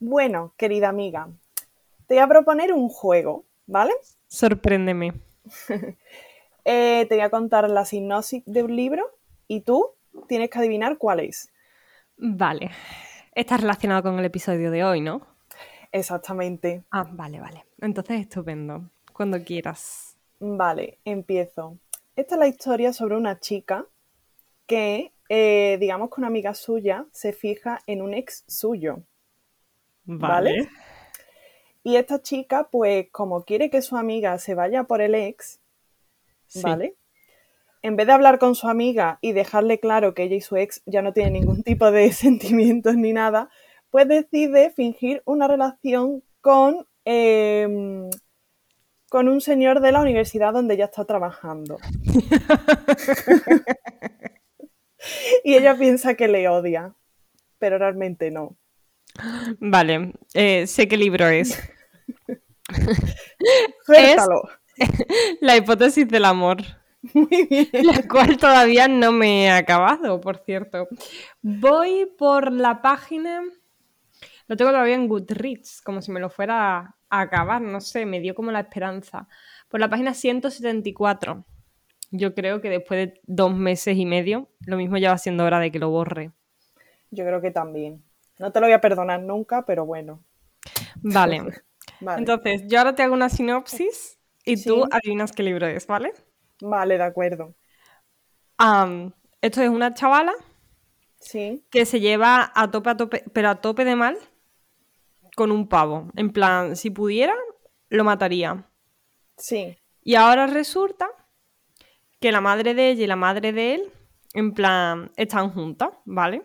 Bueno, querida amiga, te voy a proponer un juego, ¿vale? Sorpréndeme. Eh, te voy a contar la sinopsis de un libro y tú tienes que adivinar cuál es. Vale. Está relacionado con el episodio de hoy, ¿no? Exactamente. Ah, vale, vale. Entonces, estupendo. Cuando quieras. Vale, empiezo. Esta es la historia sobre una chica que, eh, digamos que una amiga suya se fija en un ex suyo. Vale. ¿Vale? Y esta chica, pues como quiere que su amiga se vaya por el ex, Sí. ¿vale? En vez de hablar con su amiga y dejarle claro que ella y su ex ya no tienen ningún tipo de sentimientos ni nada, pues decide fingir una relación con, em, con un señor de la universidad donde ella está trabajando. y ella piensa que le odia, pero realmente no. Vale. eh, sé qué libro es. Suéltalo. La hipótesis del amor. Muy bien. La cual todavía no me he acabado, por cierto. Voy por la página. Lo tengo todavía en Goodreads, como si me lo fuera a acabar, no sé, me dio como la esperanza. Por la página 174. Yo creo que después de dos meses y medio, lo mismo ya va siendo hora de que lo borre. Yo creo que también. No te lo voy a perdonar nunca, pero bueno. Vale. Vale, Entonces, yo ahora te hago una sinopsis y tú adivinas qué libro es, ¿vale? vale, de acuerdo. Esto es una chavala Sí, que se lleva a tope, a tope, pero a tope de mal con un pavo. En plan, si pudiera, lo mataría. sí. Y ahora resulta que la madre de ella y la madre de él, en plan, están juntas, ¿vale?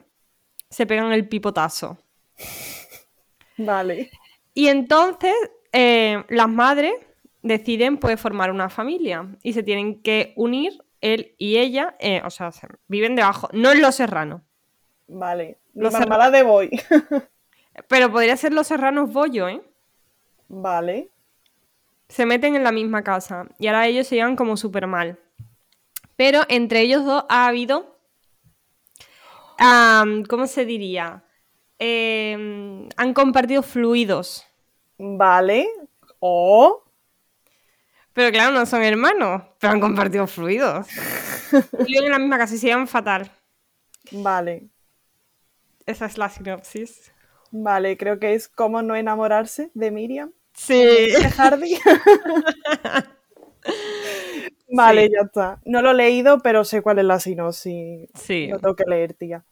Se pegan el pipotazo. Vale. Y entonces eh, las madres deciden pues formar una familia y se tienen que unir él y ella, eh, o sea, se- viven debajo, no en Los Serranos, Vale. Los marmalada de boy. pero podría ser Los Serranos Bollo, ¿eh? Vale. Se meten en la misma casa y ahora ellos se llevan como súper mal. Pero entre ellos dos ha habido, ¿cómo se diría? Em, han compartido fluidos. Vale. O. Pero claro, no son hermanos, pero han compartido fluidos. Viven en la misma casa y se llevan fatal. Vale. Esa es la sinopsis. Vale, creo que es cómo no enamorarse de Miriam. Sí. De Hardy. vale, Sí. ya está. No lo he leído, pero sé cuál es la sinopsis. Sí. Lo tengo que leer, tía.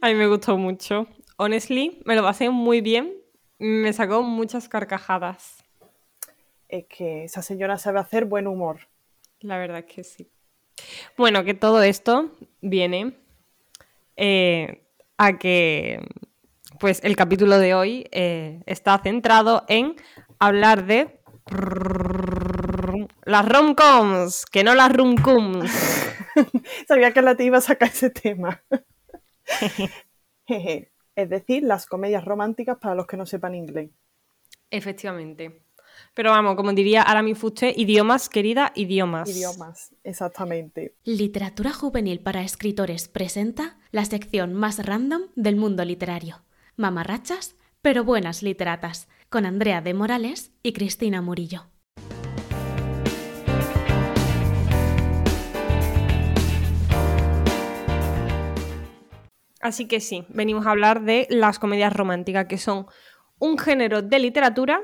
A mí me gustó mucho. Honestly, me lo pasé muy bien. Me sacó muchas carcajadas. Es que esa señora sabe hacer buen humor. La verdad es que sí. Bueno, que todo esto viene eh, a que pues el capítulo de hoy eh, está centrado en hablar de las romcoms, que no las rumcoms. Sabía que la te iba a sacar ese tema. Es decir, las comedias románticas para los que no sepan inglés. Efectivamente. Pero vamos, como diría Arami Fuste, idiomas, querida, idiomas. Idiomas, exactamente. Literatura Juvenil para Escritores presenta la sección más random del mundo literario. Mamarrachas, pero buenas literatas, con Andrea de Morales y Cristina Murillo. Así que sí, venimos a hablar de las comedias románticas, que son un género de literatura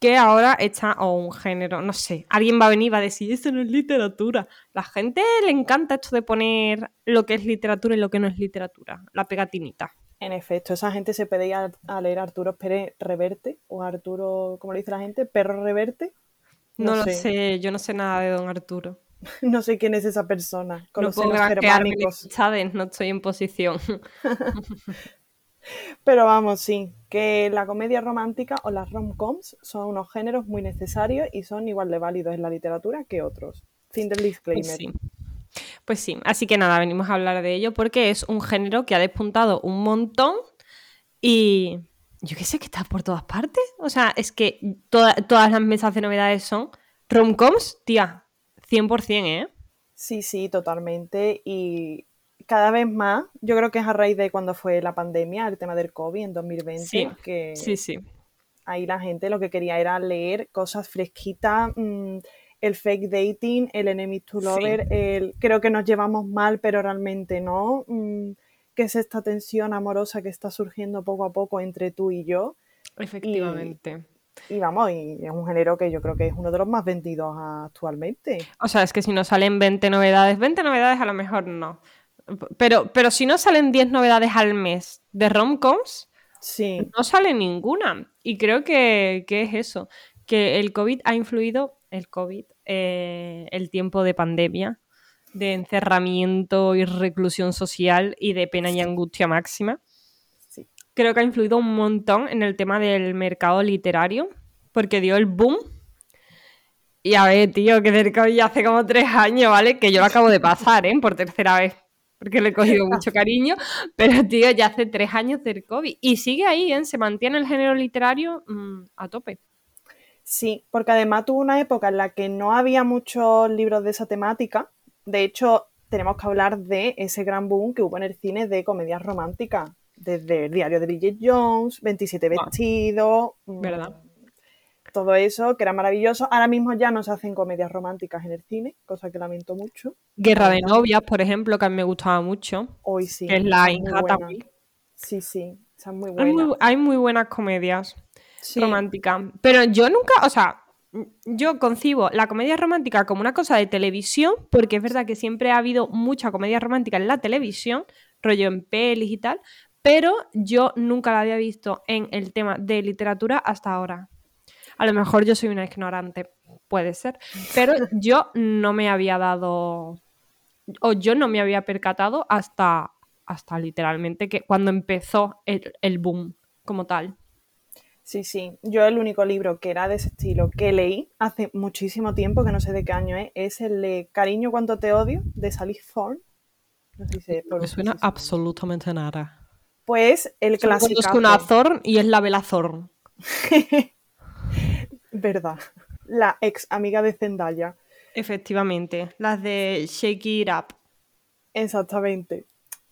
que ahora está, o un género, no sé, alguien va a venir y va a decir, eso no es literatura. La gente le encanta esto de poner lo que es literatura y lo que no es literatura, la pegatinita. En efecto, esa gente se pedía a leer Arturo Pérez Reverte o Arturo, como le dice la gente, Perro Reverte. No, No lo sé. sé, yo no sé nada de Don Arturo. No sé quién es esa persona, con no los puedo germánicos. enemistades, no estoy en posición. Pero vamos, sí, que la comedia romántica o las rom-coms son unos géneros muy necesarios y son igual de válidos en la literatura que otros. Fin del disclaimer. Pues sí. Pues sí, así que nada, venimos a hablar de ello porque es un género que ha despuntado un montón y yo qué sé que está por todas partes. O sea, es que toda- todas las mesas de novedades son romcoms, tía, 100%, ¿eh? Sí, sí, totalmente. Y cada vez más, yo creo que es a raíz de cuando fue la pandemia, el tema del COVID en 2020, Sí, que Sí, sí. ahí la gente lo que quería era leer cosas fresquitas, mm, el fake dating, el enemy to lover, el creo que nos llevamos mal, pero realmente no, mm, que es esta tensión amorosa que está surgiendo poco a poco entre tú y yo. Efectivamente. Y vamos, y es un género que yo creo que es uno de los más vendidos actualmente. O sea, es que si no salen 20 novedades, 20 novedades a lo mejor no. Pero, pero si no salen 10 novedades al mes de romcoms, Sí, no sale ninguna. Y creo que, que es eso, que el COVID ha influido, el COVID, eh, el tiempo de pandemia, de encerramiento y reclusión social y de pena y angustia máxima. Creo que ha influido un montón en el tema del mercado literario, porque dio el boom. Y a ver, tío, que del COVID ya hace como tres años, ¿vale? Que yo lo acabo de pasar, ¿eh? Por tercera vez, porque le he cogido mucho cariño. Pero, tío, ya hace tres años del COVID. Y sigue ahí, ¿eh? Se mantiene el género literario mm, a tope. Sí, porque además tuvo una época en la que no había muchos libros de esa temática. De hecho, tenemos que hablar de ese gran boom que hubo en el cine de comedias románticas. Desde el diario de Bridget Jones, 27 Wow. vestidos. mm, ¿Verdad? Todo eso, que era maravilloso. Ahora mismo ya no se hacen comedias románticas en el cine, cosa que lamento mucho. Guerra de novias, por ejemplo, que a mí me gustaba mucho. Hoy sí. es la buena. Hathaway. Sí, sí, Hay muy, hay muy buenas comedias. Sí, romántica. Pero yo nunca, o sea, yo concibo la comedia romántica como una cosa de televisión, porque es verdad que siempre ha habido mucha comedia romántica en la televisión, rollo en pelis y tal, pero yo nunca la había visto en el tema de literatura hasta ahora. A lo mejor yo soy una ignorante, puede ser, pero yo no me había dado, o yo no me había percatado hasta, hasta literalmente que cuando empezó el, el boom como tal. Sí, sí. Yo el único libro que era de ese estilo que leí hace muchísimo tiempo, que no sé de qué año es, es el de Cariño cuánto te odio, de Sally Thorne. No sé si se Me suena absolutamente nada. Pues el clásico. conozco una Thorn y es la Bella Thorn. Verdad. La ex amiga de Zendaya. Efectivamente, las de Shake It Up. Exactamente.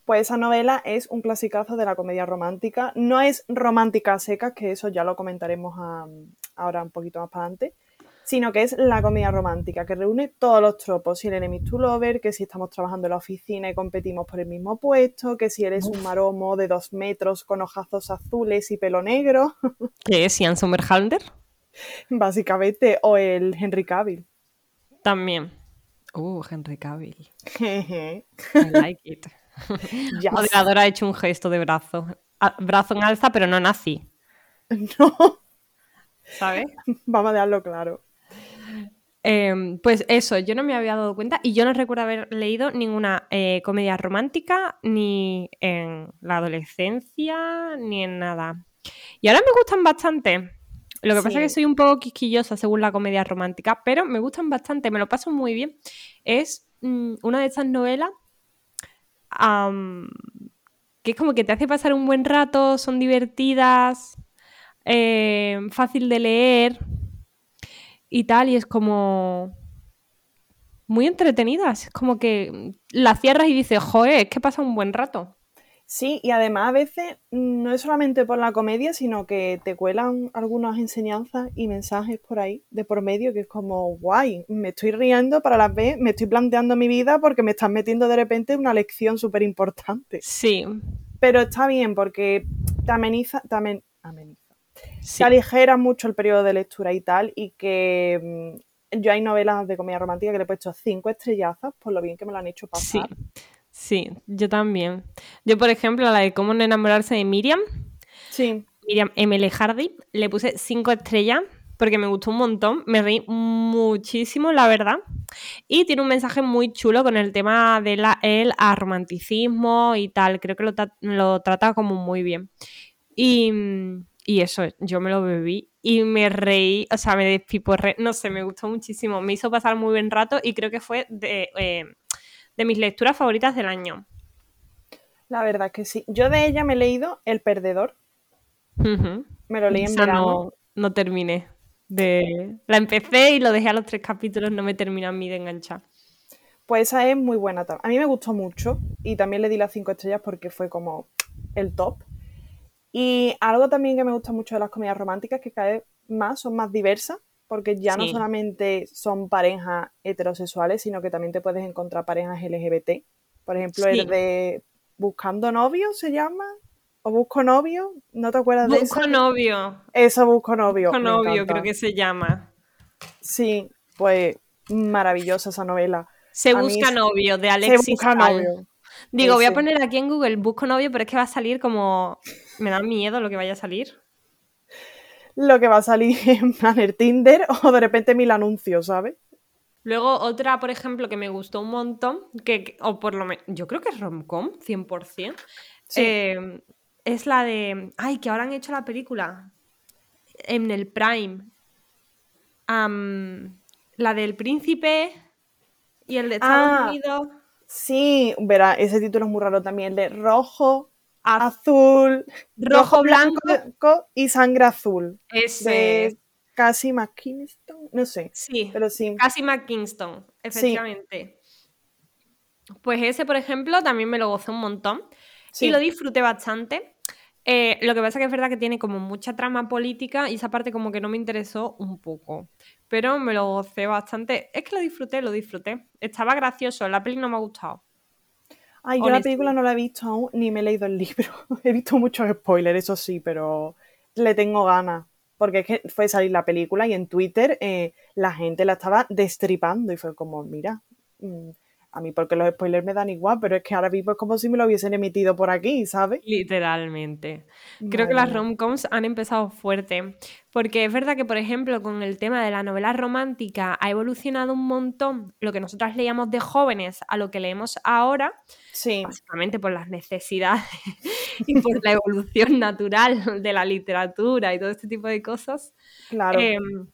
Pues esa novela es un clasicazo de la comedia romántica. No es romántica seca, que eso ya lo comentaremos a- ahora un poquito más para adelante, sino que es la comedia romántica, que reúne todos los tropos. Si el enemy to lover, que si estamos trabajando en la oficina y competimos por el mismo puesto, que si eres un maromo de dos metros con ojazos azules y pelo negro, ¿Qué es Ian Somerhalder? básicamente, o el Henry Cavill. También. Uh, Henry Cavill. Jeje. I like it. Ya Moderador ha hecho un gesto de brazo. Brazo en alza, pero no nazi. no, ¿Sabes? vamos a dejarlo claro. Em, pues eso, yo no me había dado cuenta y yo no recuerdo haber leído ninguna eh, comedia romántica ni en la adolescencia ni en nada. Y ahora me gustan bastante. Lo que pasa es que soy un poco quisquillosa según la comedia romántica, pero me gustan bastante, me lo paso muy bien. Es mm, una de estas novelas que es como que te hace pasar un buen rato, son divertidas, eh, fácil de leer y tal, y es como muy entretenidas. Es como que la cierras y dices, joder, es que pasa un buen rato. Sí, y además a veces no es solamente por la comedia, sino que te cuelan algunas enseñanzas y mensajes por ahí, de por medio, que es como, guay, me estoy riendo para la vez, me estoy planteando mi vida porque me estás metiendo de repente una lección súper importante. Sí, Pero está bien porque te ameniza, te amen- ameniza. Sí. Aligera mucho el periodo de lectura y tal, y que mm, yo hay novelas de comedia romántica que le he puesto cinco estrellazas por lo bien que me lo han hecho Sí, pasar. sí, yo también. Yo, por ejemplo, a la de cómo no enamorarse de Miriam, Sí, Miriam M.L. Hardy, le puse cinco estrellas porque me gustó un montón, me reí muchísimo, la verdad. Y tiene un mensaje muy chulo con el tema del el romanticismo y tal. Creo que lo, lo trata como muy bien. Y, y eso, yo me lo bebí y me reí, o sea, me despiporré, no sé, me gustó muchísimo. Me hizo pasar muy buen rato y creo que fue de, eh, de mis lecturas favoritas del año. la verdad que sí. Yo de ella me he leído El Perdedor, me lo leí en Esa verano. no, no terminé. De... La empecé y lo dejé a los tres capítulos, no me termina a mí de enganchar. Pues esa es muy buena. A mí me gustó mucho y también le di las cinco estrellas porque fue como el top. Y algo también que me gusta mucho de las comedias románticas que cada vez más son más diversas, porque ya no solamente son parejas heterosexuales, sino que también te puedes encontrar parejas LGBT. Por ejemplo, el de Buscando novio se llama, o Busco novio, ¿no te acuerdas de eso? Busco novio. Eso, Busco novio. Busco novio, creo que se llama. Sí, pues maravillosa esa novela. Se busca novio, de Alexis. Se busca novio. Digo, voy a poner aquí en Google busco novio, pero es que va a salir como. Me da miedo lo que vaya a salir. Lo que va a salir en plan el Tinder o de repente mil anuncios, ¿sabes? Luego otra, por ejemplo, que me gustó un montón, que, o por lo menos, yo creo que es romcom, 100%, eh, es la de, ay, que ahora han hecho la película en el Prime. la del príncipe y el de Estados ah, Unidos. Sí, verá, ese título es muy raro también, de rojo, azul, rojo, blanco, y sangre azul. Ese. Casi McKinston, no sé. Sí, pero sí. Casi McKinston, efectivamente. Pues ese, por ejemplo, también me lo gocé un montón. Y lo disfruté bastante. Eh, lo que pasa es que es verdad que tiene como mucha trama política y esa parte como que no me interesó un poco. Pero me lo gocé bastante. Es que lo disfruté, lo disfruté. Estaba gracioso, la peli no me ha gustado. Ay, yo la película no la he visto aún, ni me he leído el libro. he visto muchos spoilers, eso sí, pero le tengo ganas. Porque es que fue salir la película y en Twitter eh, la gente la estaba destripando y fue como, mira, mm, a mí porque los spoilers me dan igual, pero es que ahora mismo es como si me lo hubiesen emitido por aquí, ¿sabes? Literalmente. Creo que las romcoms han empezado fuerte, porque es verdad que, por ejemplo, con el tema de la novela romántica ha evolucionado un montón lo que nosotras leíamos de jóvenes a lo que leemos ahora, sí. básicamente por las necesidades y por la evolución natural de la literatura y todo este tipo de cosas. Claro. Em,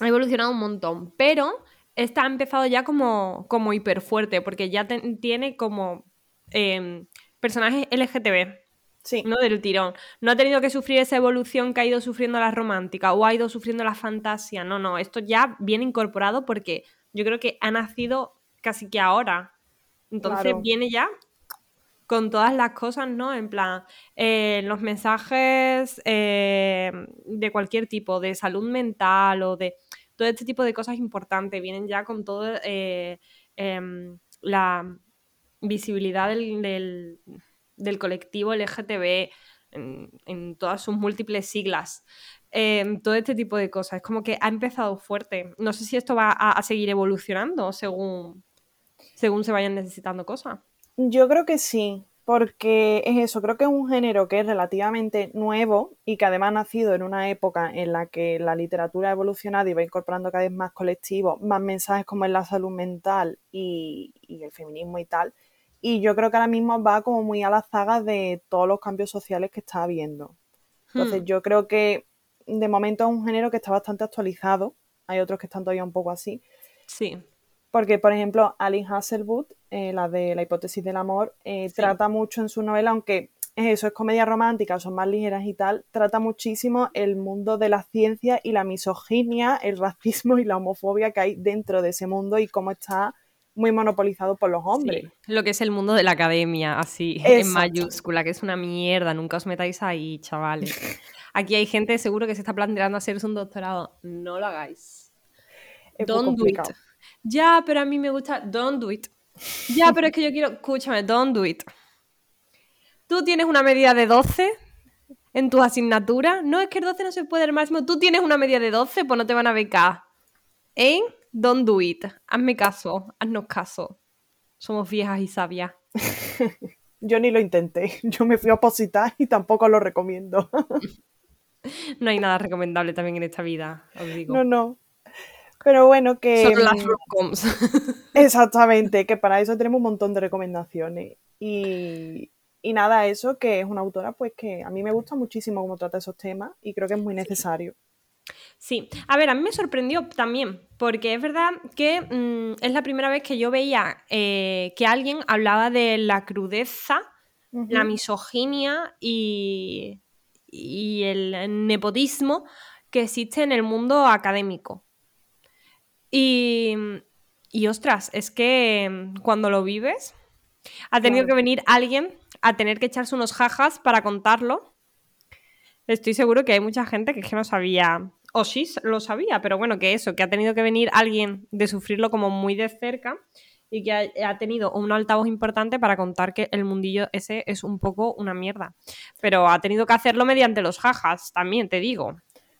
ha evolucionado un montón, pero esta ha empezado ya como, como hiper fuerte, porque ya tiene como eh, personajes LGTB. Sí. ¿no? Del tirón. No ha tenido que sufrir esa evolución que ha ido sufriendo la romántica o ha ido sufriendo la fantasía. No, no, esto ya viene incorporado porque yo creo que ha nacido casi que ahora. Entonces viene ya con todas las cosas, ¿no? En plan, eh, los mensajes eh, de cualquier tipo, de salud mental o de todo este tipo de cosas importantes, vienen ya con toda eh, em, la visibilidad del, colectivo LGTB en, todas sus múltiples siglas. Em, todo este tipo de cosas. Es como que ha empezado fuerte. No sé si esto va a, seguir evolucionando según, según se vayan necesitando cosas. Yo creo que sí porque es eso, creo que es un género que es relativamente nuevo y que además ha nacido en una época en la que la literatura ha evolucionado y va incorporando cada vez más colectivos, más mensajes como en la salud mental y, el feminismo y tal. Y yo creo que ahora mismo va como muy a la zaga de todos los cambios sociales que está habiendo. Entonces hmm. yo creo que de momento es un género que está bastante actualizado. Hay otros que están todavía un poco así. Sí. Porque, por ejemplo, Alice Hasselwood, eh, la de la hipótesis del amor, eh, trata mucho en su novela, aunque eso es comedia romántica, son más ligeras y tal, trata muchísimo el mundo de la ciencia y la misoginia, el racismo y la homofobia que hay dentro de ese mundo y cómo está muy monopolizado por los hombres. lo que es el mundo de la academia, así, en mayúscula, que es una mierda, nunca os metáis ahí, chavales. Aquí hay gente seguro que se está planteando hacerse un doctorado. No lo hagáis. Don't do it. Ya, pero a mí me gusta. Don't do it. Ya, pero es que yo quiero. Escúchame, don't do it. Tú tienes una medida de 12 en tu asignatura. No, es que el 12 no se puede el máximo. Tú tienes una medida de 12, pues no te van a becar. ¿Eh? Don't do it. Hazme caso. Haznos caso. Somos viejas y sabias. yo ni lo intenté. Yo me fui a opositar y tampoco lo recomiendo. no hay nada recomendable también en esta vida, os digo. No, no. Pero bueno, que. Son las mm, romcoms. Exactamente, que para eso tenemos un montón de recomendaciones. Y, y, nada, eso que es una autora, pues que a mí me gusta muchísimo cómo trata esos temas y creo que es muy necesario. Sí, a ver, a mí me sorprendió también, porque es verdad que mm, es la primera vez que yo veía eh, que alguien hablaba de la crudeza, la misoginia y, y el nepotismo que existe en el mundo académico. Y, y ostras, es que mm, cuando lo vives, ha tenido Claro. que venir alguien a tener que echarse unos jajas para contarlo. Estoy seguro que hay mucha gente que es que no sabía, o sí lo sabía, pero bueno, que eso, que ha tenido que venir alguien de sufrirlo como muy de cerca y que ha, ha tenido un altavoz importante para contar que el mundillo ese es un poco una mierda. Pero ha tenido que hacerlo mediante los jajas, también te digo.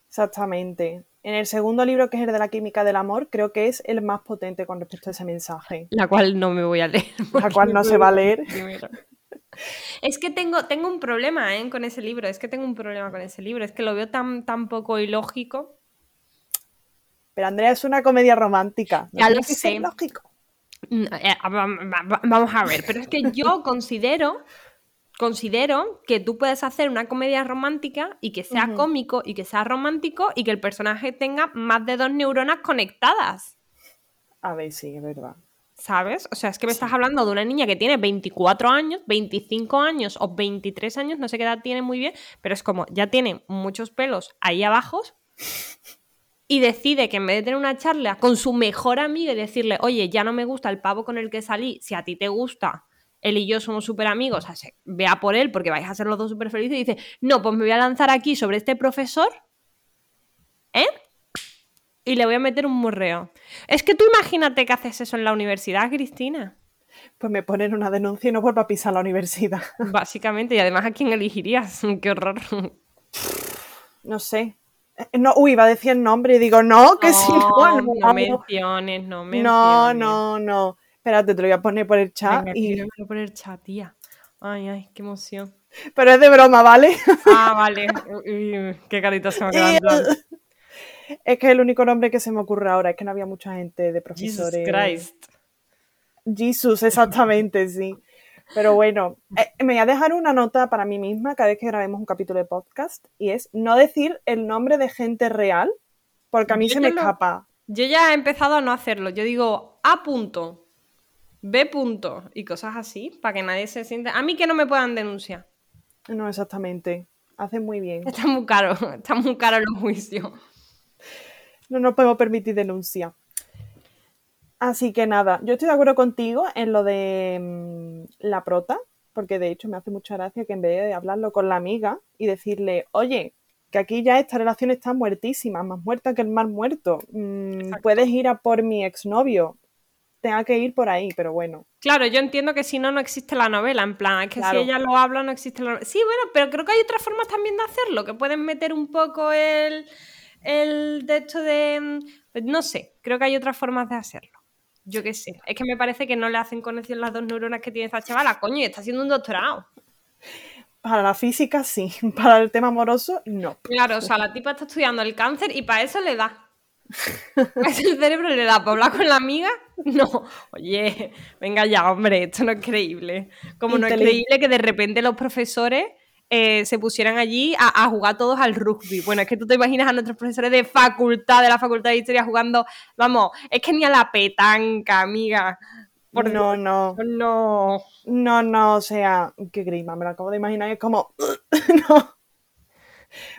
Exactamente. En el segundo libro, que es el de la química del amor, creo que es el más potente con respecto a ese mensaje. La cual no me voy a leer. La cual no se va a leer. Primero. Es que tengo, tengo un problema ¿eh? con ese libro, es que tengo un problema con ese libro, es que lo veo tan, tan poco ilógico. Pero Andrea es una comedia romántica. No Ya lo sé. lógico. Mm, eh, va- va- va- Vamos a ver, pero es que yo considero, considero que tú puedes hacer una comedia romántica y que sea cómico y que sea romántico y que el personaje tenga más de dos neuronas conectadas. A ver, sí, es verdad. ¿Sabes? O sea, es que me estás hablando de una niña que tiene 24 años, 25 años o 23 años, no sé qué edad tiene muy bien, pero es como, ya tiene muchos pelos ahí abajo y decide que en vez de tener una charla con su mejor amiga y decirle, oye, ya no me gusta el pavo con el que salí, si a ti te gusta, él y yo somos súper amigos, o sea, vea por él porque vais a ser los dos súper felices y dice, no, pues me voy a lanzar aquí sobre este profesor, ¿eh? Y le voy a meter un morreo. Es que tú imagínate que haces eso en la universidad, Cristina. Pues me ponen una denuncia y no vuelvo a pisar la universidad. Básicamente, y además a quién elegirías. Qué horror. No sé. Eh, No, uy, iba a decir el nombre y digo, no, que si no, no, no vamos. menciones, no menciones. no, no, no. Espérate, te lo voy a poner por el chat. Venga, y... por el chat, tía. Ay, ay, qué emoción. Pero es de broma, ¿vale? Ah, vale. Uy, qué carita se me ha quedado. es que es el único nombre que se me ocurre ahora, es que no había mucha gente de Jesus profesores. Christ. Jesus, exactamente, sí. Pero bueno, eh, me voy a dejar una nota para mí misma cada vez que grabemos un capítulo de podcast y es no decir el nombre de gente real porque a mí Yo se me lo- escapa. Yo ya he empezado a no hacerlo. Yo digo A punto, B punto y cosas así para que nadie se sienta. A mí que no me puedan denunciar. No, exactamente. Hace muy bien. Está muy caro, está muy caro los juicios. No nos podemos permitir denuncia. Así que nada, yo estoy de acuerdo contigo en lo de mm, la prota, porque de hecho me hace mucha gracia que en vez de hablarlo con la amiga y decirle, oye, que aquí ya esta relación está muertísima, más muerta que el mar muerto, mm, puedes ir a por mi exnovio, tenga que ir por ahí, pero bueno, Claro, yo entiendo que si no, no existe la novela. En plan, es que Claro. si ella lo habla, no existe la novela. Sí, bueno, pero creo que hay otras formas también de hacerlo, que pueden meter un poco el, el de hecho de... mm, No sé, creo que hay otras formas de hacerlo. Yo qué sé. Es que me parece que no le hacen conexión las dos neuronas que tiene esta chavala. Coño, y está haciendo un doctorado. para la física sí, para el tema amoroso no. Claro, o sea, la tipa está estudiando el cáncer y para eso le da. Eso el cerebro le da para hablar con la amiga. No, oye, venga ya, hombre, esto no es creíble. Como no es creíble que de repente los profesores eh, se pusieran allí a, a jugar todos al rugby. Bueno, es que tú te imaginas a nuestros profesores de facultad, de la facultad de historia, jugando, vamos, es que ni a la petanca, amiga. Por no, no, no. no, no, o sea, qué grima, me lo acabo de imaginar, es como, no.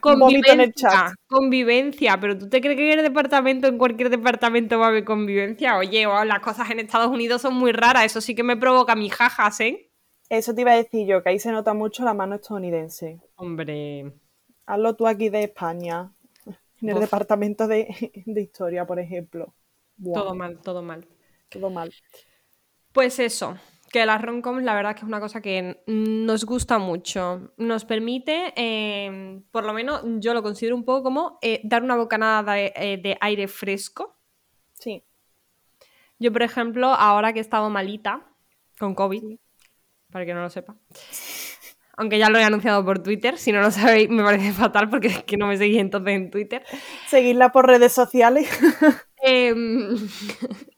Vómito en el Convivencia, chat. convivencia, pero ¿tú te crees que en el departamento, en cualquier departamento va a haber convivencia? Oye, o las cosas en Estados Unidos son muy raras, eso sí que me provoca mis jajas, ¿eh? Eso te iba a decir yo, que ahí se nota mucho la mano estadounidense. Hombre, Hazlo tú aquí de España, en el Uf. departamento de, de historia, por ejemplo. Todo mal, todo mal. todo mal. Pues eso, que las romcoms la verdad que es una cosa que nos gusta mucho. Nos permite, eh, por lo menos yo lo considero un poco como eh, dar una bocanada de, eh, de aire fresco. Sí, Yo, por ejemplo, ahora que he estado malita con COVID, para que no lo sepa, aunque ya lo he anunciado por Twitter, si no lo sabéis me parece fatal porque es que no me seguís entonces en Twitter. seguirla por redes sociales. Em,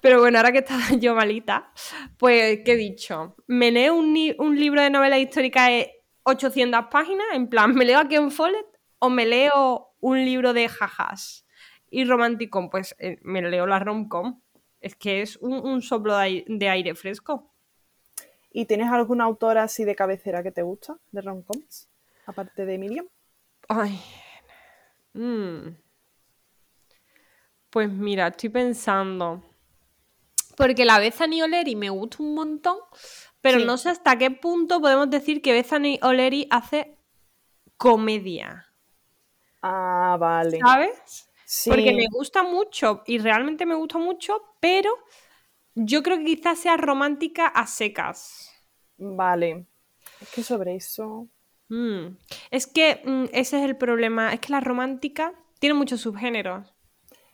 Pero bueno, ahora que estaba yo malita, pues, ¿qué he dicho? Me leo un, libro de novela histórica de 800 páginas, en plan, ¿me leo a Ken Follett o me leo un libro de jajas? Y romanticón, pues eh, me leo la romcom. Es que es un, un soplo de aire, de aire fresco. ¿Y tienes alguna autora así de cabecera que te gusta, de romcoms? Aparte de Miriam. Ay. Mm. Pues mira, estoy pensando. Porque la Bethany O'Leary me gusta un montón, pero Sí. no sé hasta qué punto podemos decir que Bethany O'Leary hace comedia, Ah, vale. ¿sabes? Sí. Porque me gusta mucho y realmente me gusta mucho, pero yo creo que quizás sea romántica a secas. Vale. Es que sobre eso. Mm. Es que mm, ese es el problema, es que la romántica tiene muchos subgéneros.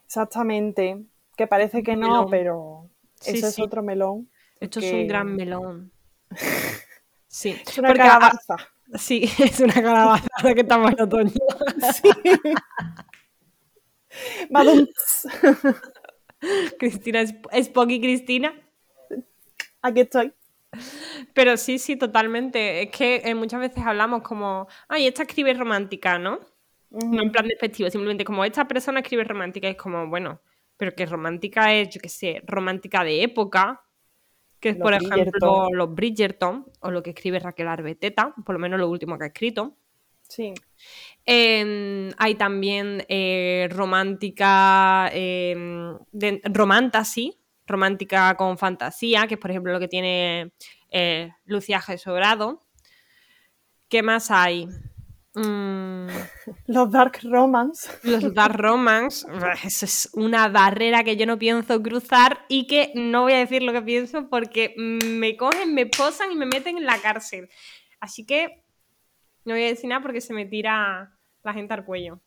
Exactamente. Que parece que no, melón. pero Sí, eso es sí. otro melón. Esto es un gran melón. Sí, Es una porque a- calabaza. sí, es una calabaza ahora que estamos en otoño. Sí. Cristina es, es Pocky Cristina. Aquí estoy. Pero sí, sí, totalmente. Es que eh, muchas veces hablamos como, ay, esta escribe romántica, ¿no? No en plan despectivo, simplemente como esta persona escribe romántica es como, bueno, pero que romántica es, yo qué sé, romántica de época, que es Los por ejemplo los Bridgerton o lo que escribe Raquel Arbeteta, por lo menos lo último que ha escrito. Sí. Eh, hay también eh, romántica, eh, de, romántica con fantasía, que es por ejemplo lo que tiene eh, Lucía G. Sobrado. ¿Qué más hay? Mm, Los Dark Romance. los dark romance, eso es una barrera que yo no pienso cruzar y que no voy a decir lo que pienso porque me cogen, me posan y me meten en la cárcel. Así que no voy a decir nada porque se me tira la gente al cuello.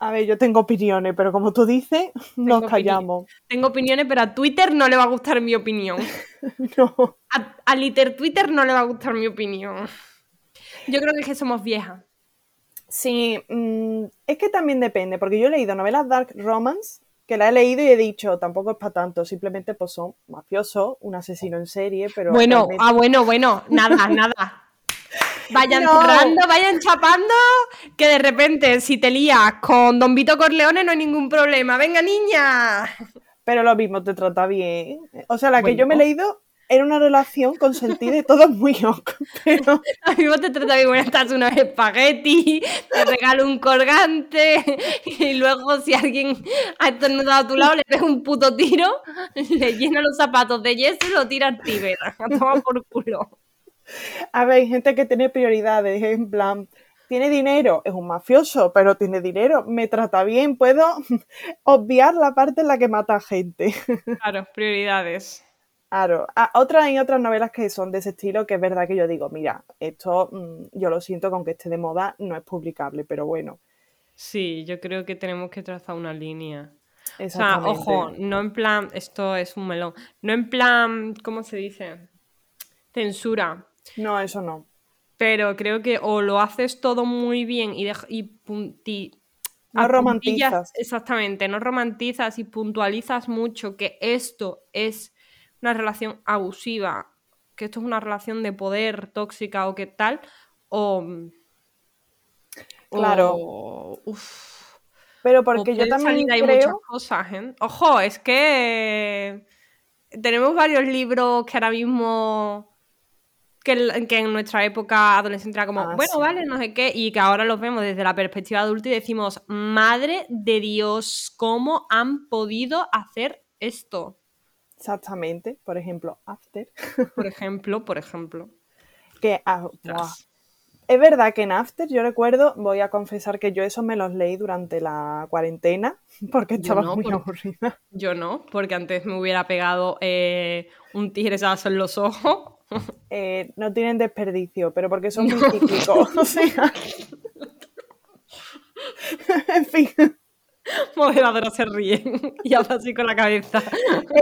A ver, yo tengo opiniones, pero como tú dices, nos callamos. Tengo opiniones, pero a Twitter no le va a gustar mi opinión. No. A, a Liter Twitter no le va a gustar mi opinión. Yo creo que es que somos viejas. Sí, mm, es que también depende, porque yo he leído novelas Dark Romance, que la he leído y he dicho, tampoco es para tanto, simplemente pues son mafiosos, un asesino en serie, pero... Bueno, realmente- ah, bueno, bueno, nada, nada. Vayan No. cerrando, vayan chapando, que de repente si te lías con Don Vito Corleone no hay ningún problema. Venga, niña. Pero lo mismo te trata bien. O sea, la que yo me he leído era una relación consentida y todo muy ok, pero... A mí te trata bien, bueno, estás unos espagueti, te regalo un colgante y luego si alguien ha estornudado a tu lado le pega un puto tiro, le llena los zapatos de yeso y lo tira al Tíbet. A tomar por culo. A ver, hay gente que tiene prioridades, en plan, tiene dinero, es un mafioso, pero tiene dinero, me trata bien, puedo obviar la parte en la que mata gente. Claro, prioridades. Claro, Ah, otras hay otras novelas que son de ese estilo que es verdad que yo digo, mira, esto mm, yo lo siento que aunque esté de moda no es publicable, pero bueno, Sí, yo creo que tenemos que trazar una línea. O sea, ojo, no en plan, esto es un melón, no en plan, ¿cómo se dice? Censura. No, eso no. Pero creo que o lo haces todo muy bien y, dej- y punti- No romantizas. Exactamente, no romantizas y puntualizas mucho que esto es una relación abusiva, que esto es una relación de poder tóxica o qué tal, o... Claro. o- uf, Pero porque yo también ahí muchas cosas, ¿eh? Ojo, es que tenemos varios libros que ahora mismo que, que en nuestra época adolescente era como, Ah, bueno, sí. vale, no sé qué, y que ahora los vemos desde la perspectiva adulta y decimos, madre de Dios, ¿cómo han podido hacer esto? Exactamente, por ejemplo, After, Por ejemplo, por ejemplo. que ah, es verdad que en After yo recuerdo, voy a confesar que yo esos me los leí durante la cuarentena porque estaba no, muy porque- aburrida. Yo no, porque antes me hubiera pegado eh, un tigresazo en los ojos. Eh, no tienen desperdicio, pero porque son muy cíclicos. O sea. en fin, Moderadora se ríe y habla así con la cabeza.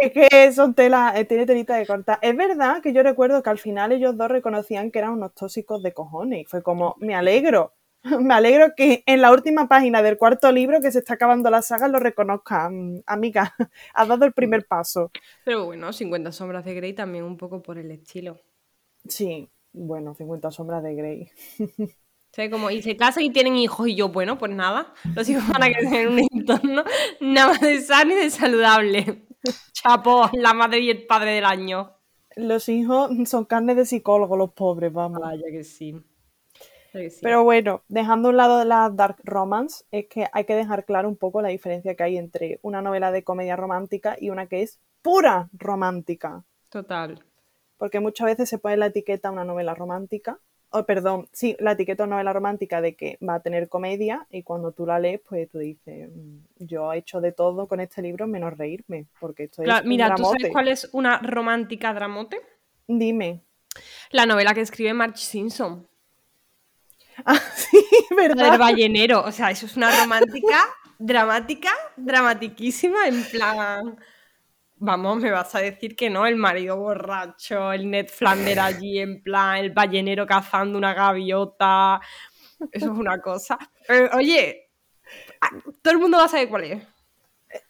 es que son tela, eh, tiene telita de corta. Es verdad que yo recuerdo que al final ellos dos reconocían que eran unos tóxicos de cojones. Y fue como, me alegro. Me alegro que en la última página del cuarto libro que se está acabando la saga lo reconozcan. Amiga, has dado el primer paso. Pero bueno, 50 sombras de Grey también un poco por el estilo. Sí, bueno, 50 sombras de Grey. Sea, como, y se casan y tienen hijos, y yo, bueno, pues nada, los hijos van a crecer en un entorno nada más de sano y de saludable. Chapo, la madre y el padre del año. Los hijos son carne de psicólogo, los pobres, vamos. Vaya que sí. Pero bueno, dejando a un lado de la dark romance, es que hay que dejar claro un poco la diferencia que hay entre una novela de comedia romántica y una que es pura romántica. Total. Porque muchas veces se pone la etiqueta a una novela romántica, o perdón, sí, la etiqueta novela romántica de que va a tener comedia y cuando tú la lees, pues tú dices, mm, yo he hecho de todo con este libro menos reírme, porque esto es Mira, ¿tú sabes cuál es una romántica dramote? Dime. La novela que escribe Marge Simpson. Ah, sí, ¿verdad? El ballenero. O sea, eso es una romántica, dramática, dramatiquísima, en plan. Vamos, me vas a decir que no, el marido borracho, el Ned Flander allí, en plan, el ballenero cazando una gaviota. Eso es una cosa. oye, ah, todo el mundo va a saber cuál es.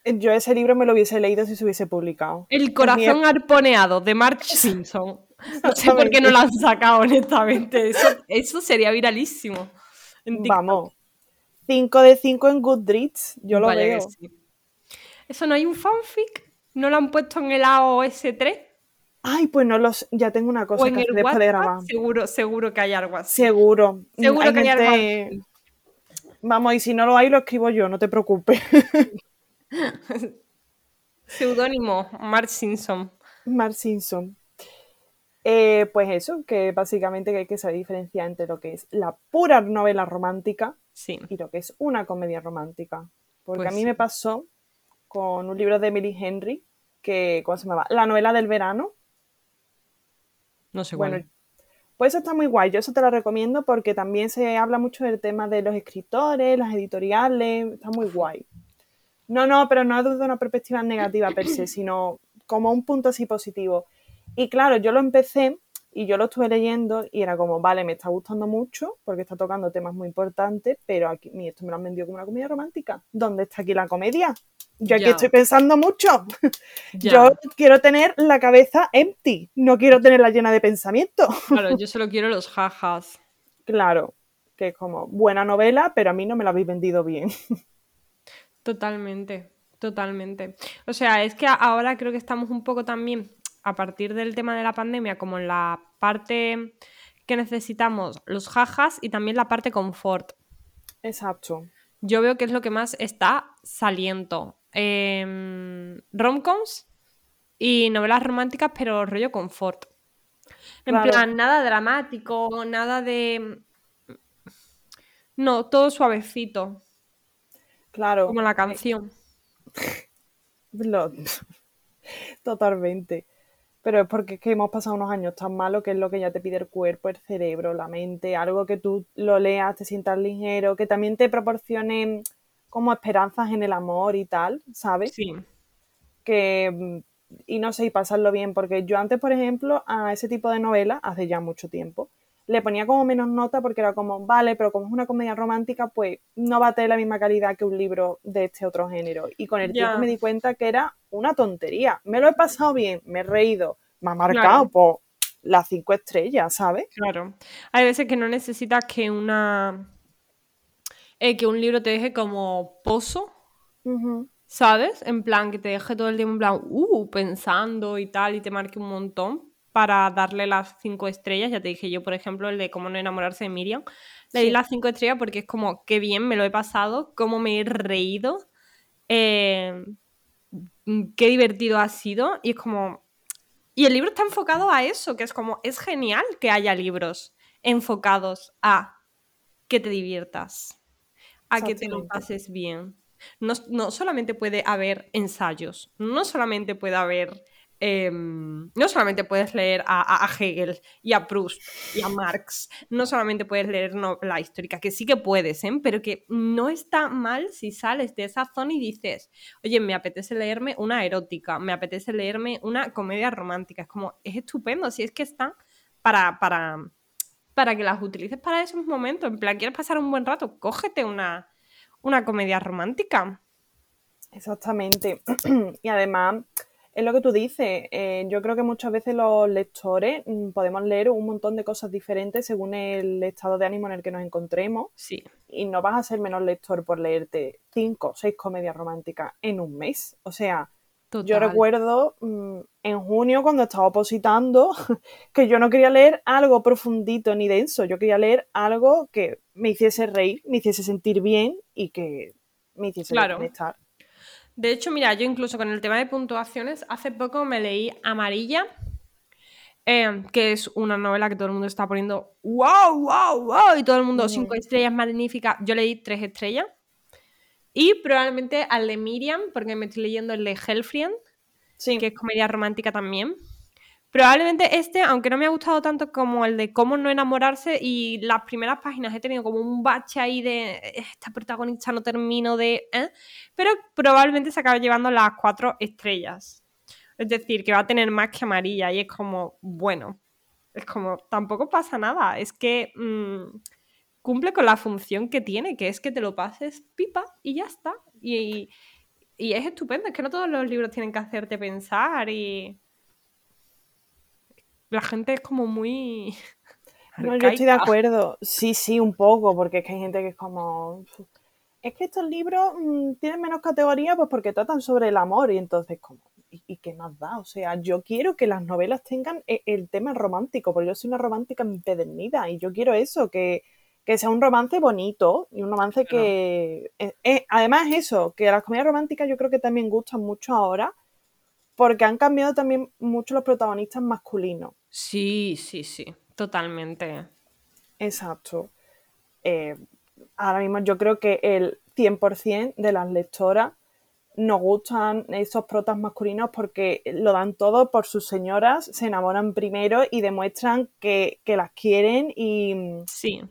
Eh, yo ese libro me lo hubiese leído si se hubiese publicado. El corazón arponeado de Marge Simpson. No sé por qué no lo han sacado, honestamente. Eso, sería viralísimo. Vamos. 5 de 5 en Goodreads, yo lo veo. ¿Eso no hay un fanfic? ¿No lo han puesto en el AOS 3? Ay, pues no los. Ya tengo una cosa que después de grabar. Seguro, seguro que hay algo así. Seguro. Seguro que hay algo así. Vamos, y si no lo hay, lo escribo yo, no te preocupes. Seudónimo, Mark Simpson. Mark Simpson. Eh, pues eso, que básicamente hay que saber diferenciar entre lo que es la pura novela romántica y lo que es una comedia romántica. Porque a pues mí me pasó con un libro de Emily Henry, que, ¿cómo se llamaba? La novela del verano. No sé bueno, Pues eso está muy guay, yo eso te lo recomiendo porque también se habla mucho del tema de los escritores, las editoriales, está muy guay. No, no, pero no desde una perspectiva negativa per se, sino como un punto así positivo. Y claro, yo lo empecé y yo lo estuve leyendo y era como, vale, me está gustando mucho porque está tocando temas muy importantes, pero aquí esto me lo han vendido como una comedia romántica. ¿Dónde está aquí la comedia? Yo aquí estoy pensando mucho. Yo quiero tener la cabeza empty, no quiero tenerla llena de pensamiento. Claro, yo solo quiero los jajas. Claro, que es como buena novela, pero a mí no me la habéis vendido bien. Totalmente, totalmente. O sea, es que ahora creo que estamos un poco también a partir del tema de la pandemia como en la parte que necesitamos los jajas y también la parte confort. Exacto. Yo veo que es lo que más está saliendo. Eh, romcoms y novelas románticas, pero rollo confort. En plan, nada dramático, nada de. No, todo suavecito. Claro. Como la canción. Totalmente pero es porque es que hemos pasado unos años tan malos que es lo que ya te pide el cuerpo, el cerebro, la mente, algo que tú lo leas, te sientas ligero, que también te proporcione como esperanzas en el amor y tal, ¿sabes? Sí. Que, mm, y no sé, y pasarlo bien, porque yo antes, por ejemplo, a ese tipo de novelas, hace ya mucho tiempo, le ponía como menos nota porque era como, vale, pero como es una comedia romántica, pues no va a tener la misma calidad que un libro de este otro género. Y con el tiempo me di cuenta que era una tontería. Me lo he pasado bien, me he reído, me ha marcado por las cinco estrellas, ¿sabes? Claro. Hay veces que no necesitas que una. Eh, que un libro te deje como pozo. ¿Sabes? En plan, que te deje todo el tiempo en plan, uh, pensando y tal, y te marque un montón para darle las cinco estrellas. Ya te dije yo, por ejemplo, el de cómo no enamorarse de Miriam. Le di las cinco estrellas porque es como, qué bien me lo he pasado, cómo me he reído. Eh, Mm, qué divertido ha sido y es como... Y el libro está enfocado a eso, que es como, es genial que haya libros enfocados a que te diviertas, a que te lo pases bien. No, no solamente puede haber ensayos, no solamente puede haber Em, no solamente puedes leer a, Hegel y a Proust y a Marx, no solamente puedes leer la histórica, que sí que puedes, ¿eh? pero que no está mal si sales de esa zona y dices, oye, me apetece leerme una erótica, me apetece leerme una comedia romántica. Es como, es estupendo, si es que está para, para, para que las utilices para esos momentos. En plan, ¿quieres pasar un buen rato? Cógete una, una comedia romántica. Exactamente. y además es lo que tú dices. Eh, yo creo que muchas veces los lectores mm, podemos leer un montón de cosas diferentes según el estado de ánimo en el que nos encontremos. Sí. Y no vas a ser menos lector por leerte cinco o seis comedias románticas en un mes. O sea, Yo recuerdo mm, en junio cuando estaba opositando que yo no quería leer algo profundito ni denso, yo quería leer algo que me hiciese reír, me hiciese sentir bien y que me hiciese claro. conectar. De hecho, mira, yo incluso con el tema de puntuaciones, hace poco me leí Amarilla, eh, que es una novela que todo el mundo está poniendo wow, wow, wow, y todo el mundo cinco estrellas magníficas. Yo leí tres estrellas. Y probablemente al de Miriam, porque me estoy leyendo el de Hellfriend, que es comedia romántica también. Probablemente este, aunque no me ha gustado tanto como el de cómo no enamorarse, y las primeras páginas he tenido como un bache ahí de esta protagonista no termino de. ¿eh? Pero probablemente se acabe llevando las cuatro estrellas. Es decir, que va a tener más que amarilla, y es como, bueno, es como, tampoco pasa nada. Es que. Mm, cumple con la función que tiene, que es que te lo pases pipa y ya está. Y, es estupendo, es que no todos los libros tienen que hacerte pensar y la gente es como muy... No, yo estoy de acuerdo. Sí, sí, un poco, porque es que hay gente que es como... Es que estos libros mm, tienen menos categoría pues porque tratan sobre el amor y entonces como... ¿Y, qué más da? O sea, yo quiero que las novelas tengan e, el, tema romántico, porque yo soy una romántica empedernida y yo quiero eso, que, que sea un romance bonito y un romance que... Eh, eh, además eso, que las comedias románticas yo creo que también gustan mucho ahora porque han cambiado también mucho los protagonistas masculinos. Sí, sí, sí, totalmente. Exacto. Eh, ahora mismo yo creo que el 100% de las lectoras nos gustan esos protas masculinos porque lo dan todo por sus señoras, se enamoran primero y demuestran que, que las quieren y... Sí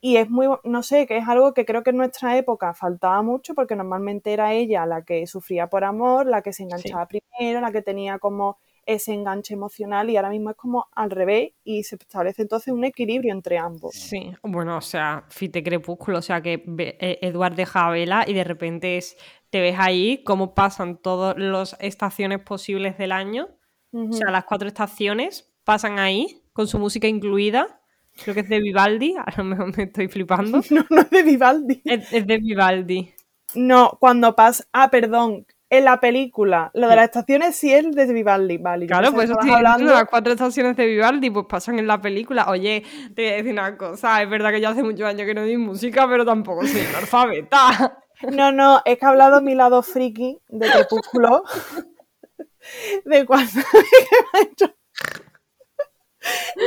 y es muy, no sé, que es algo que creo que en nuestra época faltaba mucho porque normalmente era ella la que sufría por amor, la que se enganchaba primero, la que tenía como ese enganche emocional y ahora mismo es como al revés y se establece entonces un equilibrio entre ambos. Sí, bueno, o sea, Fite Crepúsculo, o sea, que eh, Eduard deja a Vela y de repente es, te ves ahí cómo pasan todas las estaciones posibles del año, o sea, las cuatro estaciones pasan ahí con su música incluida Creo que es de Vivaldi, a lo mejor me estoy flipando. No, no es de Vivaldi. Es, de Vivaldi. No, cuando pasa. Ah, perdón. En la película, lo de las estaciones sí es de Vivaldi, vale. Claro, pues estoy hablando las cuatro estaciones de Vivaldi, pues pasan en la película. Oye, te voy a decir una cosa, es verdad que yo hace muchos años que no di música, pero tampoco soy analfabeta. No, no, es que he hablado mi lado friki de Crepúsculo, de cuando me hecho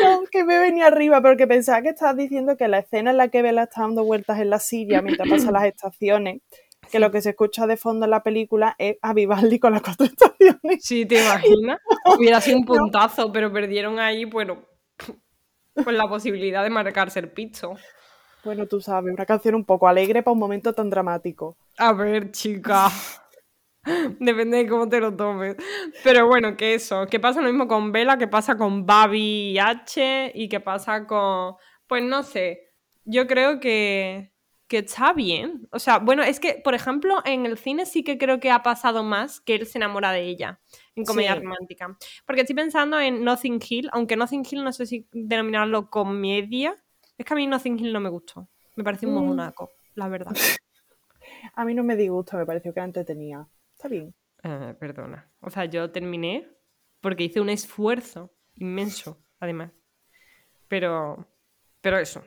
no, que me venía arriba, porque pensaba que estabas diciendo que la escena en la que Bella está dando vueltas en la silla mientras pasa las estaciones, que lo que se escucha de fondo en la película es a Vivaldi con las cuatro estaciones. Sí, ¿te imaginas? Hubiera sido un puntazo, pero perdieron ahí, bueno, pues la posibilidad de marcarse el picho. Bueno, tú sabes, una canción un poco alegre para un momento tan dramático. A ver, chica. Depende de cómo te lo tomes. Pero bueno, que eso, que pasa lo mismo con Vela, que pasa con Babi H y que pasa con. Pues no sé. Yo creo que, que está bien. O sea, bueno, es que, por ejemplo, en el cine sí que creo que ha pasado más que él se enamora de ella en comedia romántica. Porque estoy pensando en Nothing Hill, aunque Nothing Hill no sé si denominarlo comedia. Es que a mí Nothing Hill no me gustó. Me pareció un mm. mojonaco, la verdad. a mí no me disgusta, me pareció que era bien. Ah, perdona. O sea, yo terminé porque hice un esfuerzo inmenso, además. Pero, pero eso.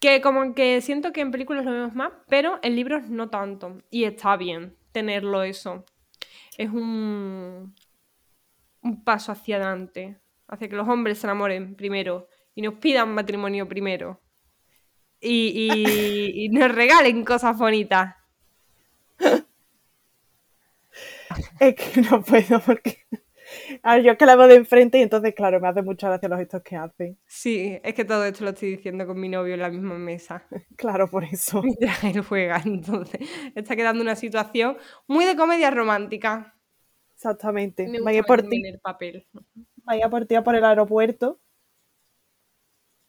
Que como que siento que en películas lo vemos más, pero en libros no tanto. Y está bien tenerlo eso. Es un, un paso hacia adelante. Hacia que los hombres se enamoren primero y nos pidan matrimonio primero. Y, y, y nos regalen cosas bonitas. es que no puedo porque... A ver, yo es que la veo de enfrente y entonces, claro, me hace mucha gracia los gestos que hace. Sí, es que todo esto lo estoy diciendo con mi novio en la misma mesa. claro, por eso. él juega, entonces está quedando una situación muy de comedia romántica. Exactamente. Vaya por ti. El papel. Vaya por ti a por el aeropuerto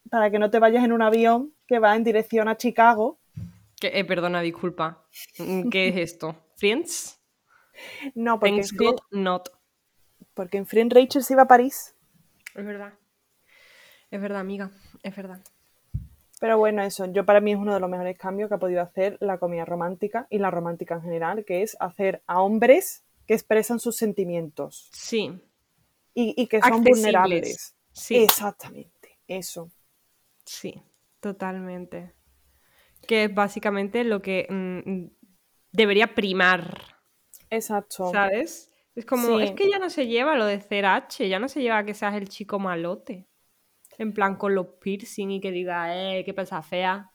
para que no te vayas en un avión que va en dirección a Chicago. Que, eh, perdona, disculpa. ¿Qué es esto? ¿Friends? No, porque en not. Porque en Friend Rachel se iba a París. Es verdad. Es verdad, amiga. Es verdad. Pero bueno, eso, yo para mí es uno de los mejores cambios que ha podido hacer la comedia romántica y la romántica en general, que es hacer a hombres que expresan sus sentimientos. Sí. Y, y que son Accesibles. vulnerables. Sí. Exactamente, eso. Sí, totalmente. Que es básicamente lo que mm, debería primar, Exacto. ¿sabes? Es como, Sí. es que ya no se lleva lo de ser H, ya no se lleva que seas el chico malote. En plan, con los piercing y que diga, eh, qué pasa fea.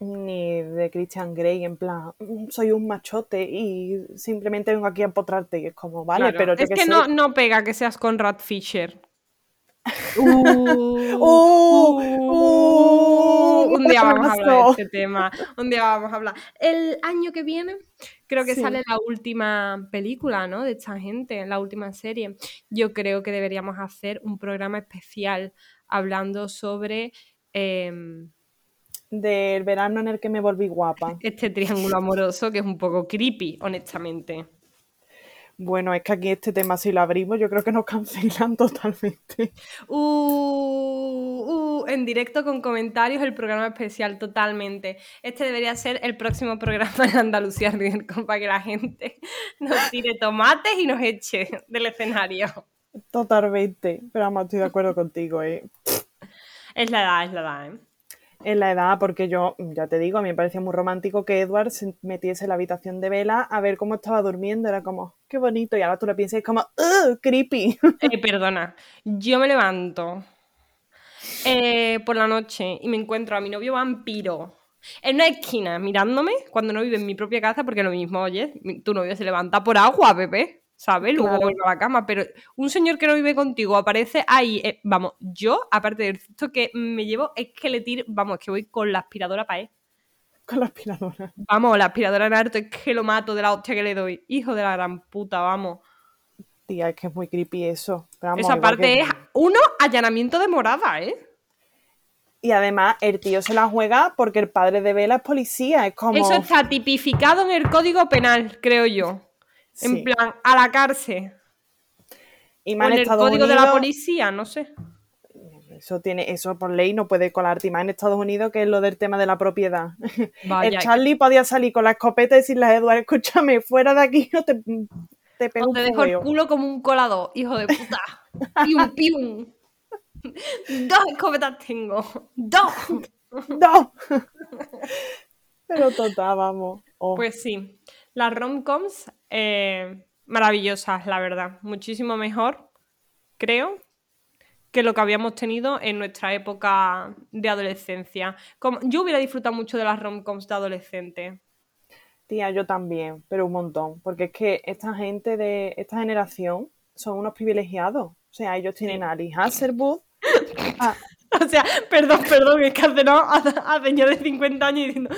Ni de Christian Grey, en plan, "Mm, soy un machote y simplemente vengo aquí a empotrarte. Y es como, vale, Claro, pero es que no, no pega que seas Conrad Fisher. Uh, ¡Uh! uh, ¡Uh! un día vamos a hablar de este tema. Un día vamos a hablar. El año que viene creo que Sí. sale la última película, ¿no? De esta gente, la última serie. Yo creo que deberíamos hacer un programa especial hablando sobre em, Del verano en el que me volví guapa. este triángulo amoroso que es un poco creepy, honestamente. Bueno, es que aquí este tema, si lo abrimos, yo creo que nos cancelan totalmente. Uh, uh, en directo con comentarios el programa especial totalmente. Este debería ser el próximo programa de Andalucía para que la gente nos tire tomates y nos eche del escenario. Totalmente. Pero vamos, estoy de acuerdo contigo, ¿eh? Es la edad, es la edad, ¿eh? En la edad, porque yo, ya te digo, a mí me parecía muy romántico que Edward se metiese en la habitación de Vela a ver cómo estaba durmiendo. Era como, qué bonito. Y ahora tú lo piensas es como, ¡Ugh! Creepy. Eh, perdona, yo me levanto eh, por la noche y me encuentro a mi novio vampiro en una esquina mirándome cuando no vive en mi propia casa, porque lo mismo, oye, tu novio se levanta por agua, Pepe, ¿sabes? Luego Claro. vuelve a la cama, pero un señor que no vive contigo aparece ahí, eh, vamos, yo, aparte del susto que me llevo, es que le tiro, vamos, es que voy con la aspiradora para él. Con la aspiradora. Vamos, la aspiradora en harto, es que lo mato de la hostia que le doy. Hijo de la gran puta, vamos. Tía, es que es muy creepy eso. Vamos, Esa parte que- es, uno, allanamiento de morada, ¿eh? Y además, el tío se la juega porque el padre de Vela es policía. Es como. Eso está tipificado en el código penal, creo yo. En plan, a la cárcel. Y O más en el Estados código de la policía, no sé. Eso tiene, eso por ley no puede colarte. Y más en Estados Unidos, que es lo del tema de la propiedad. Vaya. el Charlie podía salir con la escopeta y decirle a Edward, escúchame, fuera de aquí o te, te pego o un te dejo el pubeo". culo como un colador, hijo de puta. Pium, pium. Dos escopetas tengo. Dos. ¡No! Pero total, vamos. Oh, Pues sí. Las romcoms, eh, maravillosas, la verdad. Muchísimo mejor, creo, que lo que habíamos tenido en nuestra época de adolescencia. Como, yo hubiera disfrutado mucho de las romcoms de adolescente. tía, yo también, pero un montón. Porque es que esta gente de esta generación son unos privilegiados. O sea, ellos tienen a Ali Hasselwood, a- O sea, perdón, perdón, es que hace, no, de 50 años diciendo,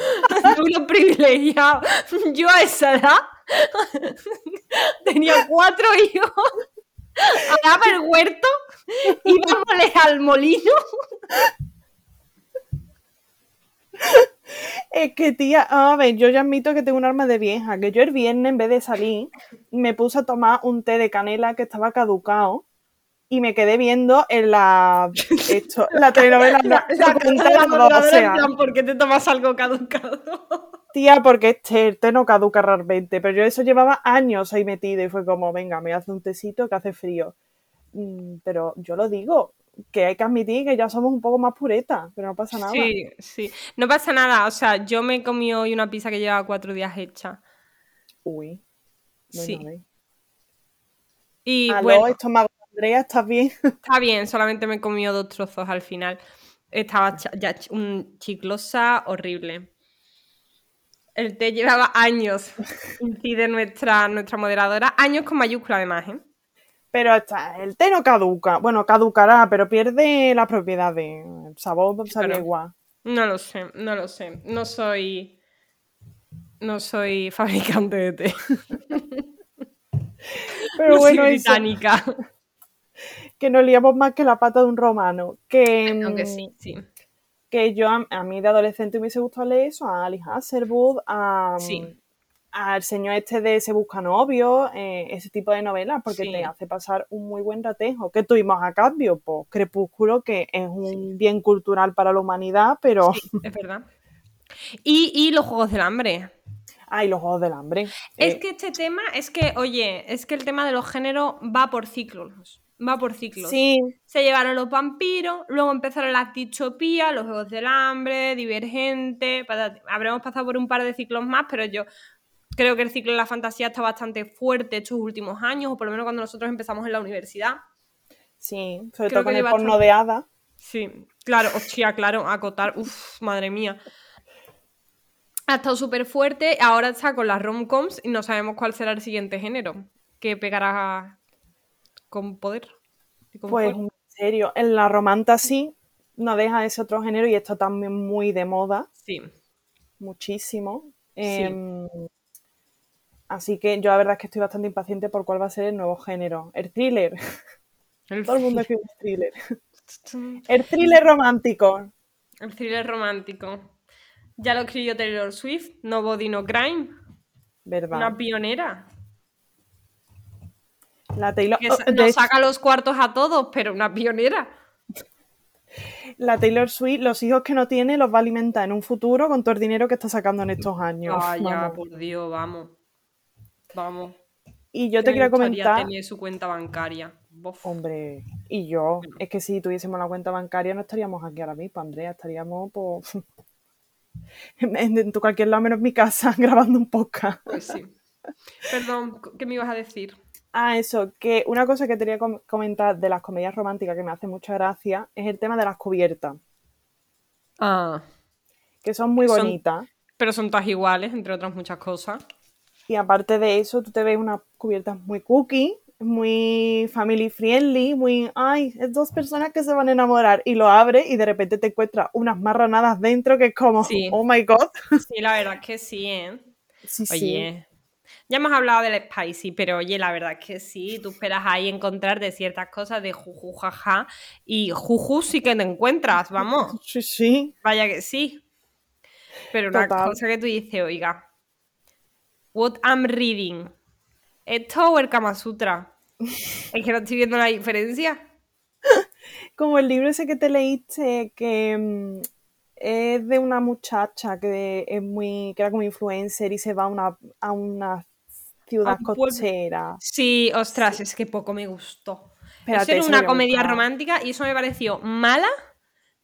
unos privilegiados. Yo a esa edad tenía cuatro hijos, araba el huerto, íbamos al molino. Es que, tía, a ver, yo ya admito que tengo un arma de vieja, que yo el viernes, en vez de salir, me puse a tomar un té de canela que estaba caducado y me quedé viendo en la, esto, la telenovela La, La, la, plan, ¿por qué te tomas algo caducado? Tía, porque este té no caduca realmente, pero yo eso llevaba años ahí metido y fue como, venga, me hace un tecito que hace frío. Mm, Pero yo lo digo, que hay que admitir que ya somos un poco más puretas, pero no pasa nada. Sí, sí. No pasa nada, o sea, yo me comí hoy una pizza que lleva cuatro días hecha. Uy. Bueno, Sí. Y Aló, bueno, estómago Andrea, ¿estás bien? Está bien, solamente me he comido dos trozos al final. Estaba ya un chiclosa horrible. El té llevaba años, incide nuestra, nuestra moderadora, años con mayúscula además, ¿eh? Pero está, el té no caduca. Bueno, caducará, pero pierde las propiedades. El sabor sabía igual. No lo sé, no lo sé. No soy. No soy fabricante de té. Pero no bueno, soy eso, británica. Que nos liamos más que la pata de un romano. Que, Aunque mm, sí, sí. que yo a, a mí de adolescente me hubiese gustado leer eso, a Ali Hasselwood, a, Sí. al señor este de Se busca novio, eh, ese tipo de novelas, porque Sí. te hace pasar un muy buen ratejo. ¿Qué tuvimos a cambio? Pues Crepúsculo, que es un bien cultural para la humanidad, pero... Es verdad. Y, y los Juegos del Hambre. Ay, los Juegos del Hambre. Es Eh, que este tema, es que, oye, es que el tema de los géneros va por ciclos. Va por ciclos. Sí, Se llevaron los vampiros, luego empezaron las distopías, los Juegos del Hambre, Divergente. Habremos pasado por un par de ciclos más, pero yo creo que el ciclo de la fantasía está bastante fuerte estos últimos años, o por lo menos cuando nosotros empezamos en la universidad. sí, sobre Creo todo con el porno bastante- de hada. Sí, claro, hostia, claro, acotar, uff, madre mía. Ha estado súper fuerte, ahora está con las rom-coms y no sabemos cuál será el siguiente género que pegará con poder. y con Pues fuerza. en serio, en la romanta sí, no deja ese otro género y está también muy de moda, Sí, muchísimo. Sí. Em, así que yo la verdad es que estoy bastante impaciente por cuál va a ser el nuevo género. El thriller. el, Todo el mundo thriller. escribe thriller. El thriller romántico. El thriller romántico. Ya lo escribió Taylor Swift, No Body No Crime, ¿Verdad? una pionera. La Taylor, Que oh, nos hecho, saca los cuartos a todos, pero una pionera. la Taylor Swift, los hijos que no tiene los va a alimentar en un futuro con todo el dinero que está sacando en estos años. Vaya, Vamos. por Dios, vamos. Vamos. Y yo te quería comentar, tener su cuenta bancaria. Bof. hombre, y yo, es que si tuviésemos la cuenta bancaria no estaríamos aquí ahora mismo, Andrea, estaríamos pues, en, en tu cualquier lado menos en mi casa grabando un podcast. Pues sí. Perdón, ¿qué me ibas a decir? Ah, eso, que una cosa que te quería com- comentar de las comedias románticas que me hace mucha gracia es el tema de las cubiertas, Ah. que son muy Son- bonitas. Pero son todas iguales, entre otras muchas cosas. Y aparte de eso, tú te ves unas cubiertas muy cookie, muy family friendly, muy, ay, es dos personas que se van a enamorar y lo abres y de repente te encuentras unas marranadas dentro que es como, Sí. oh my god. Sí, la verdad es que sí, ¿eh? Sí, sí. Ya hemos hablado del spicy, pero oye, la verdad es que sí, tú esperas ahí encontrar de ciertas cosas de juju jaja y juju sí que te encuentras, vamos, Sí, sí. vaya que sí. Pero una Total. cosa que tú dices, oiga, what I'm reading, ¿esto o el Kama Sutra? Es que no estoy viendo la diferencia. Como el libro ese que te leíste que mm, es de una muchacha que es muy, que era como influencer y se va a una, a una ciudad A un pueblo. costera. Sí, ostras, es que poco me gustó. Espérate, eso era eso una comedia romántica y eso me pareció mala.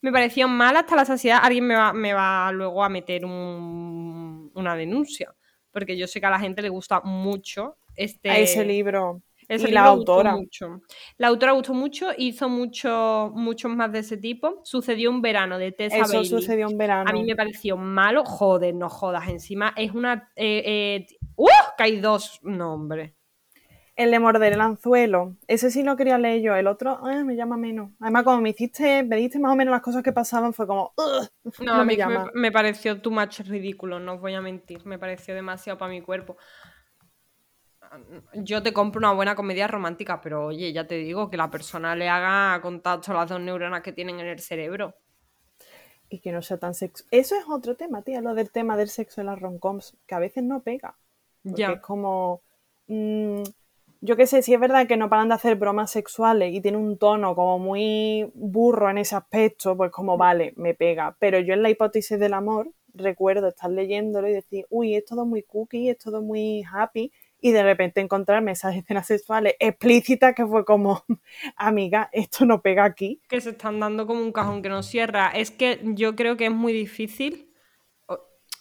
Me pareció mala hasta la saciedad. Alguien me va, me va luego a meter un- una denuncia. Porque yo sé que a la gente le gusta mucho este, A ese libro. Ese y la gustó autora. mucho. La autora gustó mucho, hizo mucho, muchos más de ese tipo. Sucedió un verano de Tessa Eso Bailey. sucedió en verano. A mí me pareció malo. Joder, no jodas. Encima es una. Eh, eh, ¡Uh! Que hay dos nombres. El de morder el anzuelo. Ese sí lo quería leer yo. El otro ah, me llama menos. Además, como me hiciste, me diste más o menos las cosas que pasaban, fue como. No, No a me mí me, llama. me pareció too much ridículo, no os voy a mentir. Me pareció demasiado para mi cuerpo. Yo te compro una buena comedia romántica, pero oye, ya te digo que la persona le haga contacto a las dos neuronas que tienen en el cerebro. Y que no sea tan sexo. Eso es otro tema, tía, lo del tema del sexo en las romcoms, que a veces no pega. Porque Ya. es como. mm, yo qué sé, si es verdad que no paran de hacer bromas sexuales y tiene un tono como muy burro en ese aspecto, pues como vale, me pega. Pero yo en la hipótesis del amor recuerdo estar leyéndolo y decir, uy, es todo muy cookie, es todo muy happy, y de repente encontrarme esas escenas sexuales explícitas que fue como, amiga, esto no pega aquí. Que se están dando como un cajón que no cierra. Es que yo creo que es muy difícil.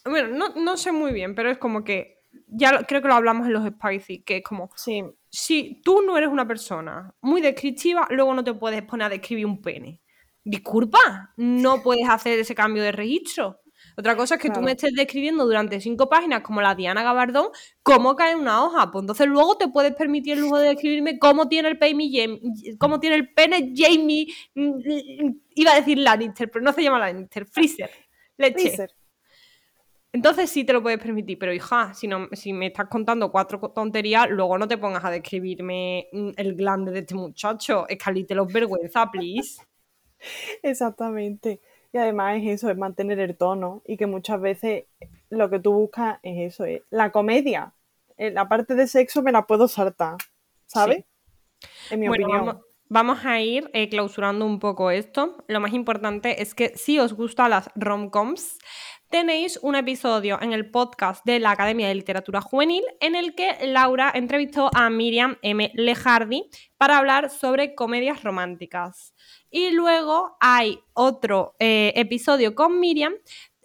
Bueno, no, no sé muy bien, pero es como que. Ya creo que lo hablamos en los Spicy, que es como. Sí, si tú no eres una persona muy descriptiva, luego no te puedes poner a describir un pene. Disculpa, no puedes hacer ese cambio de registro. Otra cosa es que tú me estés describiendo durante cinco páginas como la Diana Gabardón cómo cae una hoja. Pues entonces luego te puedes permitir el lujo de describirme cómo tiene el pene Jamie, cómo tiene el pene Jamie, mm, iba a decir Lannister, pero no se llama Lannister, Freezer. Leche. Freezer. Entonces sí te lo puedes permitir, pero hija, si, no, si me estás contando cuatro tonterías, luego no te pongas a describirme mm, el glande de este muchacho. Escalite los vergüenza, please. Exactamente. Y además es eso, es mantener el tono y que muchas veces lo que tú buscas es eso, es la comedia. Eh, La parte de sexo me la puedo saltar, ¿sabes? En mi bueno, opinión. vamos, vamos a ir eh, clausurando un poco esto. Lo más importante es que si os gustan las rom-coms, tenéis un episodio en el podcast de la Academia de Literatura Juvenil en el que Laura entrevistó a Miriam M. Lejardi para hablar sobre comedias románticas. Y luego hay otro eh, episodio con Miriam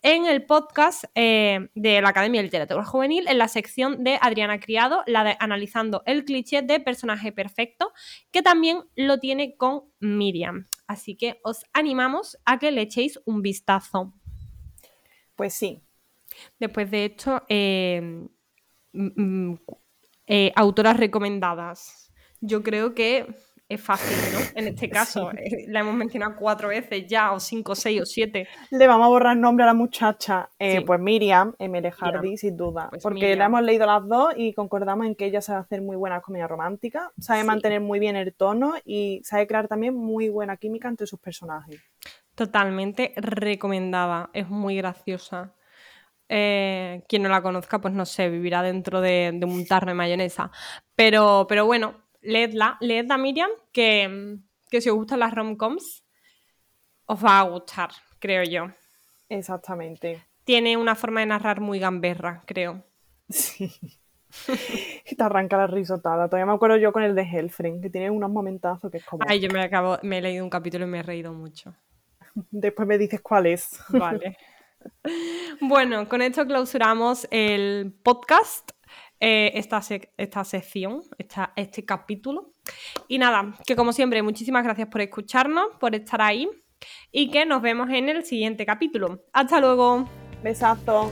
en el podcast eh, de la Academia de Literatura Juvenil, en la sección de Adriana Criado, la de analizando el cliché de personaje perfecto, que también lo tiene con Miriam. Así que os animamos a que le echéis un vistazo. Pues sí. Después de esto, eh, eh, autoras recomendadas. Yo creo que es fácil, ¿no? En este caso, eh, la hemos mencionado cuatro veces ya, o cinco, seis o siete. Le vamos a borrar el nombre a la muchacha. Pues Miriam, M.L. Hardy, sin duda. Pues porque la hemos leído las dos y concordamos en que ella sabe hacer muy buena comedia romántica, sabe mantener muy bien el tono y sabe crear también muy buena química entre sus personajes. Totalmente recomendada, es muy graciosa. Eh, quien no la conozca, pues no sé, vivirá dentro de, un tarro de mayonesa. Pero, pero bueno, leedla, leedla Miriam, que, que si os gustan las romcoms, os va a gustar, creo yo. Exactamente. Tiene una forma de narrar muy gamberra, creo. Sí. y te arranca la risotada. Todavía me acuerdo yo con el de Hellfring, que tiene unos momentazos que es como. Ay, yo me acabo, me he leído un capítulo y me he reído mucho. Después me dices cuál es. Vale. bueno, con esto clausuramos el podcast, eh, esta, esta, sección, este capítulo. Y nada, que como siempre, muchísimas gracias por escucharnos, por estar ahí y que nos vemos en el siguiente capítulo. Hasta luego. Besazo.